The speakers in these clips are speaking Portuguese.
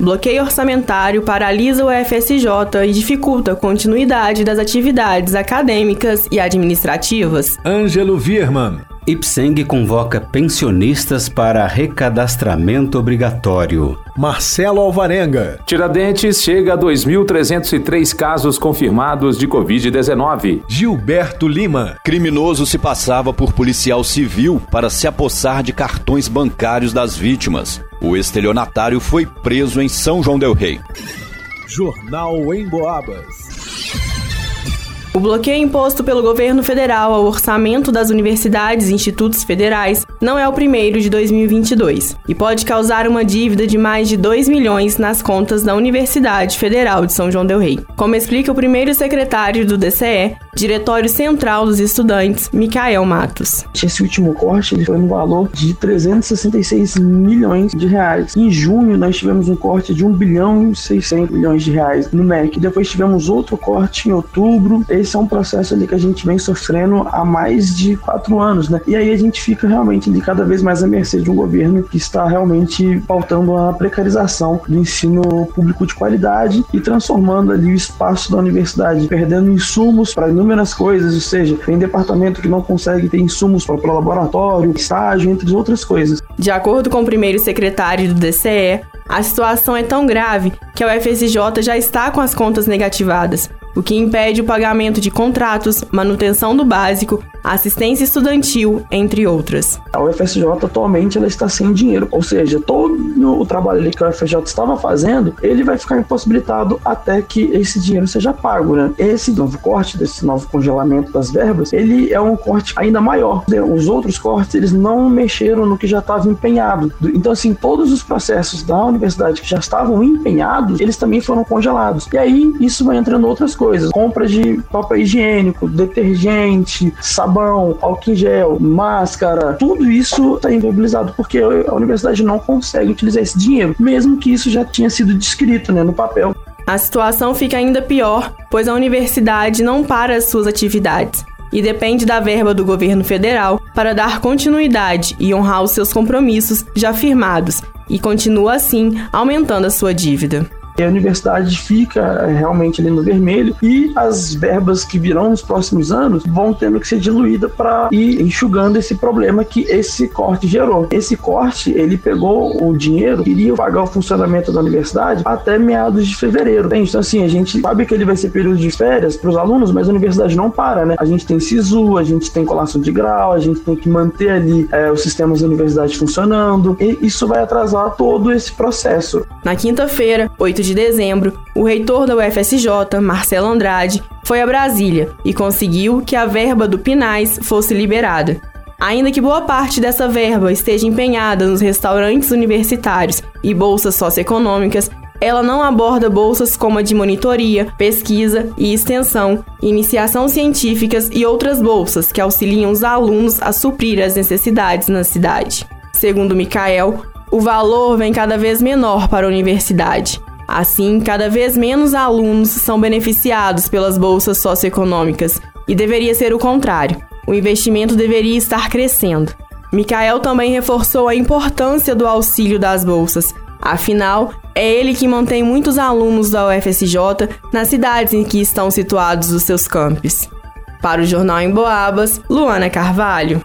Bloqueio orçamentário paralisa o FSJ e dificulta a continuidade das atividades acadêmicas e administrativas. Ângelo Virman. Ipseng convoca pensionistas para recadastramento obrigatório. Marcelo Alvarenga. Tiradentes chega a 2.303 casos confirmados de Covid-19. Gilberto Lima. Criminoso se passava por policial civil para se apossar de cartões bancários das vítimas. O estelionatário foi preso em São João Del Rei. Jornal em Boabas. O bloqueio imposto pelo governo federal ao orçamento das universidades e institutos federais não é o primeiro de 2022 e pode causar uma dívida de mais de 2 milhões nas contas da Universidade Federal de São João del Rei, como explica o primeiro secretário do DCE, Diretório Central dos Estudantes, Micael Matos. Esse último corte ele foi no valor de 366 milhões de reais. Em junho nós tivemos um corte de 1 bilhão e 600 milhões de reais no MEC. Depois tivemos outro corte em outubro esse é um processo ali que a gente vem sofrendo há mais de quatro anos, né? E aí a gente fica realmente ali cada vez mais à mercê de um governo que está realmente pautando a precarização do ensino público de qualidade e transformando ali o espaço da universidade, perdendo insumos para inúmeras coisas, ou seja, tem departamento que não consegue ter insumos para o laboratório, estágio, entre outras coisas. De acordo com o primeiro secretário do DCE, a situação é tão grave que a UFSJ já está com as contas negativadas, o que impede o pagamento de contratos, manutenção do básico, assistência estudantil, entre outras. A UFSJ atualmente ela está sem dinheiro, ou seja, todo o trabalho que a UFSJ estava fazendo, ele vai ficar impossibilitado até que esse dinheiro seja pago, né? Esse novo corte, desse novo congelamento das verbas, ele é um corte ainda maior. Os outros cortes, eles não mexeram no que já estava empenhado. Então, assim, todos os processos da universidade que já estavam empenhados, eles também foram congelados. E aí, isso vai entrando outras coisas. Compra de papel higiênico, detergente, sabão, álcool em gel, máscara, tudo isso está inviabilizado porque a universidade não consegue utilizar esse dinheiro, mesmo que isso já tinha sido descrito né, no papel. A situação fica ainda pior, pois a universidade não para as suas atividades e depende da verba do governo federal para dar continuidade e honrar os seus compromissos já firmados, e continua assim aumentando a sua dívida a universidade fica é, realmente ali no vermelho e as verbas que virão nos próximos anos vão tendo que ser diluídas para ir enxugando esse problema que esse corte gerou. Esse corte, ele pegou o dinheiro, iria pagar o funcionamento da universidade até meados de fevereiro. Então, assim, a gente sabe que ele vai ser período de férias para os alunos, mas a universidade não para, né? A gente tem SISU, a gente tem colação de grau, a gente tem que manter ali é, os sistemas da universidade funcionando, e isso vai atrasar todo esse processo. Na quinta-feira, 8 de de dezembro, o reitor da UFSJ, Marcelo Andrade, foi a Brasília e conseguiu que a verba do Pinais fosse liberada. Ainda que boa parte dessa verba esteja empenhada nos restaurantes universitários e bolsas socioeconômicas, ela não aborda bolsas como a de monitoria, pesquisa e extensão, iniciação científicas e outras bolsas que auxiliam os alunos a suprir as necessidades na cidade. Segundo Micael, o valor vem cada vez menor para a universidade. Assim, cada vez menos alunos são beneficiados pelas bolsas socioeconômicas e deveria ser o contrário. O investimento deveria estar crescendo. Micael também reforçou a importância do auxílio das bolsas. Afinal, é ele que mantém muitos alunos da UFSJ nas cidades em que estão situados os seus campos. Para o Jornal em Boabas, Luana Carvalho.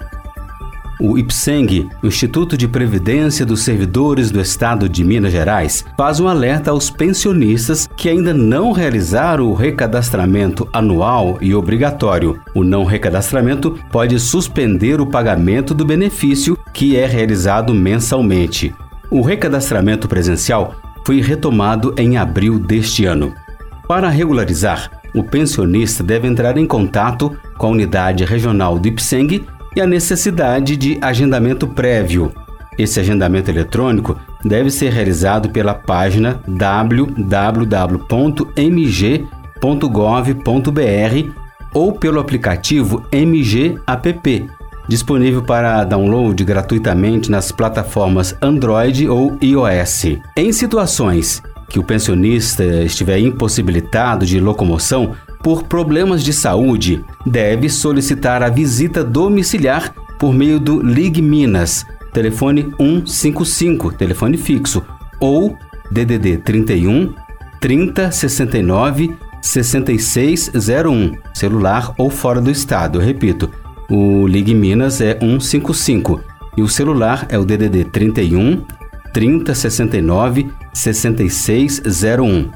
O IPSENG, Instituto de Previdência dos Servidores do Estado de Minas Gerais, faz um alerta aos pensionistas que ainda não realizaram o recadastramento anual e obrigatório. O não recadastramento pode suspender o pagamento do benefício que é realizado mensalmente. O recadastramento presencial foi retomado em abril deste ano. Para regularizar, o pensionista deve entrar em contato com a unidade regional do IPSENG e a necessidade de agendamento prévio. Esse agendamento eletrônico deve ser realizado pela página www.mg.gov.br ou pelo aplicativo MG App, disponível para download gratuitamente nas plataformas Android ou iOS. Em situações que o pensionista estiver impossibilitado de locomoção por problemas de saúde, deve solicitar a visita domiciliar por meio do Ligue Minas, telefone 155, telefone fixo, ou DDD 31 30 69 6601, celular ou fora do estado. Eu repito, o Ligue Minas é 155 e o celular é o DDD 31 30 69 6601.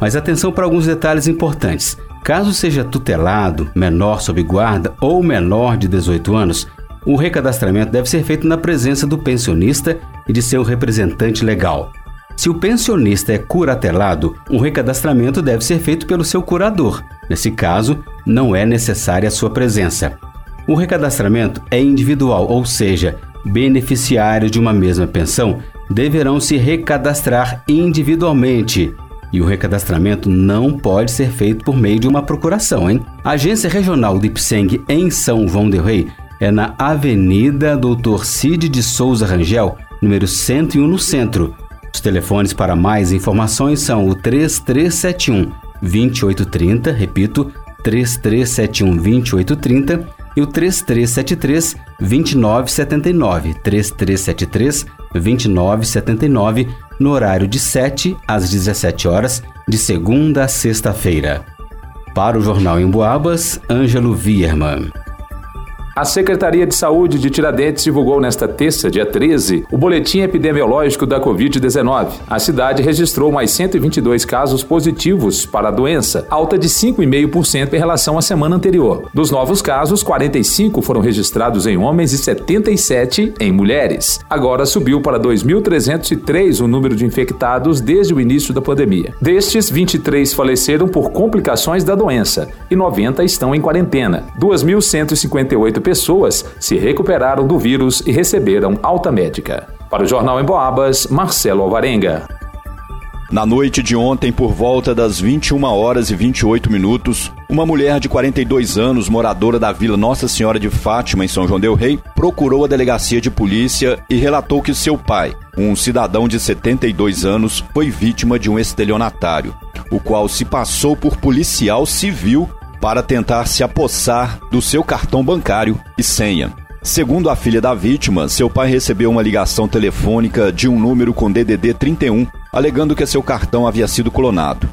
Mas atenção para alguns detalhes importantes. Caso seja tutelado, menor sob guarda ou menor de 18 anos, o recadastramento deve ser feito na presença do pensionista e de seu representante legal. Se o pensionista é curatelado, o recadastramento deve ser feito pelo seu curador. Nesse caso, não é necessária a sua presença. O recadastramento é individual, ou seja, beneficiários de uma mesma pensão deverão se recadastrar individualmente. E o recadastramento não pode ser feito por meio de uma procuração, hein? A agência regional do IPSENG em São João del Rei é na Avenida Doutor Cid de Souza Rangel, número 101 no centro. Os telefones para mais informações são o 3371 2830, repito, 3371 2830 e o 3373 2979, 3373 2979, no horário de 7 às 17 horas, de segunda a sexta-feira. Para o Jornal em Boabas, Ângelo Vierman. A Secretaria de Saúde de Tiradentes divulgou nesta terça, dia 13, o boletim epidemiológico da Covid-19. A cidade registrou mais 122 casos positivos para a doença, alta de 5,5% em relação à semana anterior. Dos novos casos, 45 foram registrados em homens e 77 em mulheres. Agora subiu para 2.303 o número de infectados desde o início da pandemia. Destes, 23 faleceram por complicações da doença e 90 estão em quarentena. 2.158 pessoas se recuperaram do vírus e receberam alta médica. Para o Jornal em Boabas, Marcelo Alvarenga. Na noite de ontem, por volta das 21 horas e 28 minutos, uma mulher de 42 anos, moradora da Vila Nossa Senhora de Fátima, em São João Del Rei, procurou a delegacia de polícia e relatou que seu pai, um cidadão de 72 anos, foi vítima de um estelionatário, o qual se passou por policial civil para tentar se apossar do seu cartão bancário e senha. Segundo a filha da vítima, seu pai recebeu uma ligação telefônica de um número com DDD 31, alegando que seu cartão havia sido clonado.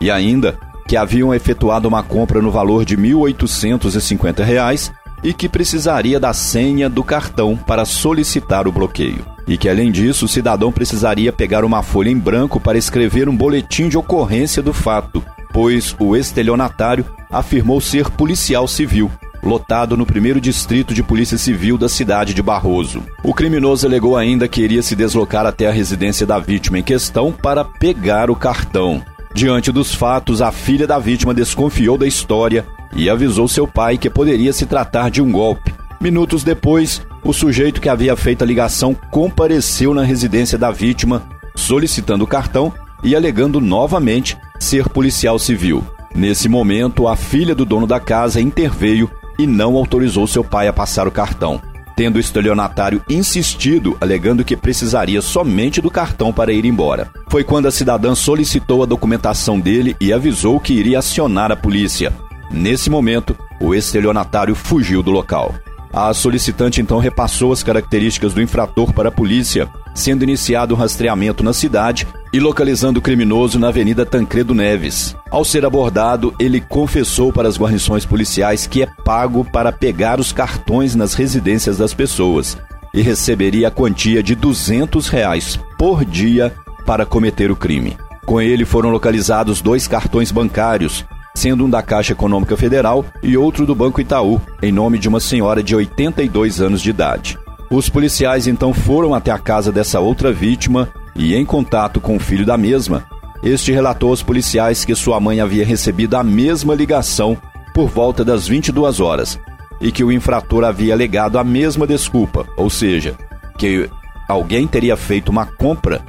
E ainda que haviam efetuado uma compra no valor de R$ 1.850 e que precisaria da senha do cartão para solicitar o bloqueio. E que, além disso, o cidadão precisaria pegar uma folha em branco para escrever um boletim de ocorrência do fato, pois o estelionatário afirmou ser policial civil, lotado no primeiro distrito de polícia civil da cidade de Barroso. O criminoso alegou ainda que iria se deslocar até a residência da vítima em questão para pegar o cartão. Diante dos fatos, a filha da vítima desconfiou da história e avisou seu pai que poderia se tratar de um golpe. Minutos depois, o sujeito que havia feito a ligação compareceu na residência da vítima, solicitando o cartão e alegando novamente ser policial civil. Nesse momento, a filha do dono da casa interveio e não autorizou seu pai a passar o cartão, tendo o estelionatário insistido, alegando que precisaria somente do cartão para ir embora. Foi quando a cidadã solicitou a documentação dele e avisou que iria acionar a polícia. Nesse momento, o estelionatário fugiu do local. A solicitante então repassou as características do infrator para a polícia, sendo iniciado um rastreamento na cidade e localizando o criminoso na Avenida Tancredo Neves. Ao ser abordado, ele confessou para as guarnições policiais que é pago para pegar os cartões nas residências das pessoas e receberia a quantia de 200 reais por dia para cometer o crime. Com ele foram localizados dois cartões bancários, sendo um da Caixa Econômica Federal e outro do Banco Itaú, em nome de uma senhora de 82 anos de idade. Os policiais então foram até a casa dessa outra vítima e, em contato com o filho da mesma, este relatou aos policiais que sua mãe havia recebido a mesma ligação por volta das 22 horas e que o infrator havia alegado a mesma desculpa, ou seja, que alguém teria feito uma compra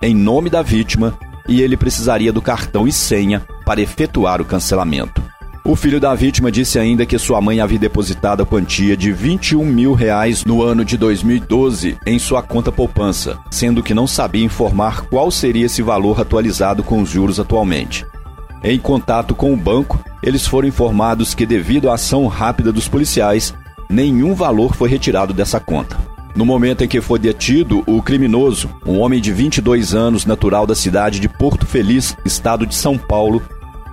em nome da vítima e ele precisaria do cartão e senha para efetuar o cancelamento. O filho da vítima disse ainda que sua mãe havia depositado a quantia de 21 mil reais no ano de 2012 em sua conta poupança, sendo que não sabia informar qual seria esse valor atualizado com os juros atualmente. Em contato com o banco, eles foram informados que, devido à ação rápida dos policiais, nenhum valor foi retirado dessa conta. No momento em que foi detido, o criminoso, um homem de 22 anos, natural da cidade de Porto Feliz, estado de São Paulo,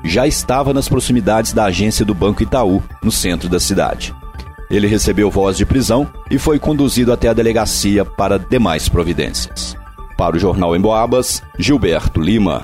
já estava nas proximidades da agência do Banco Itaú, no centro da cidade. Ele recebeu voz de prisão e foi conduzido até a delegacia para demais providências. Para o Jornal em Boabas, Gilberto Lima.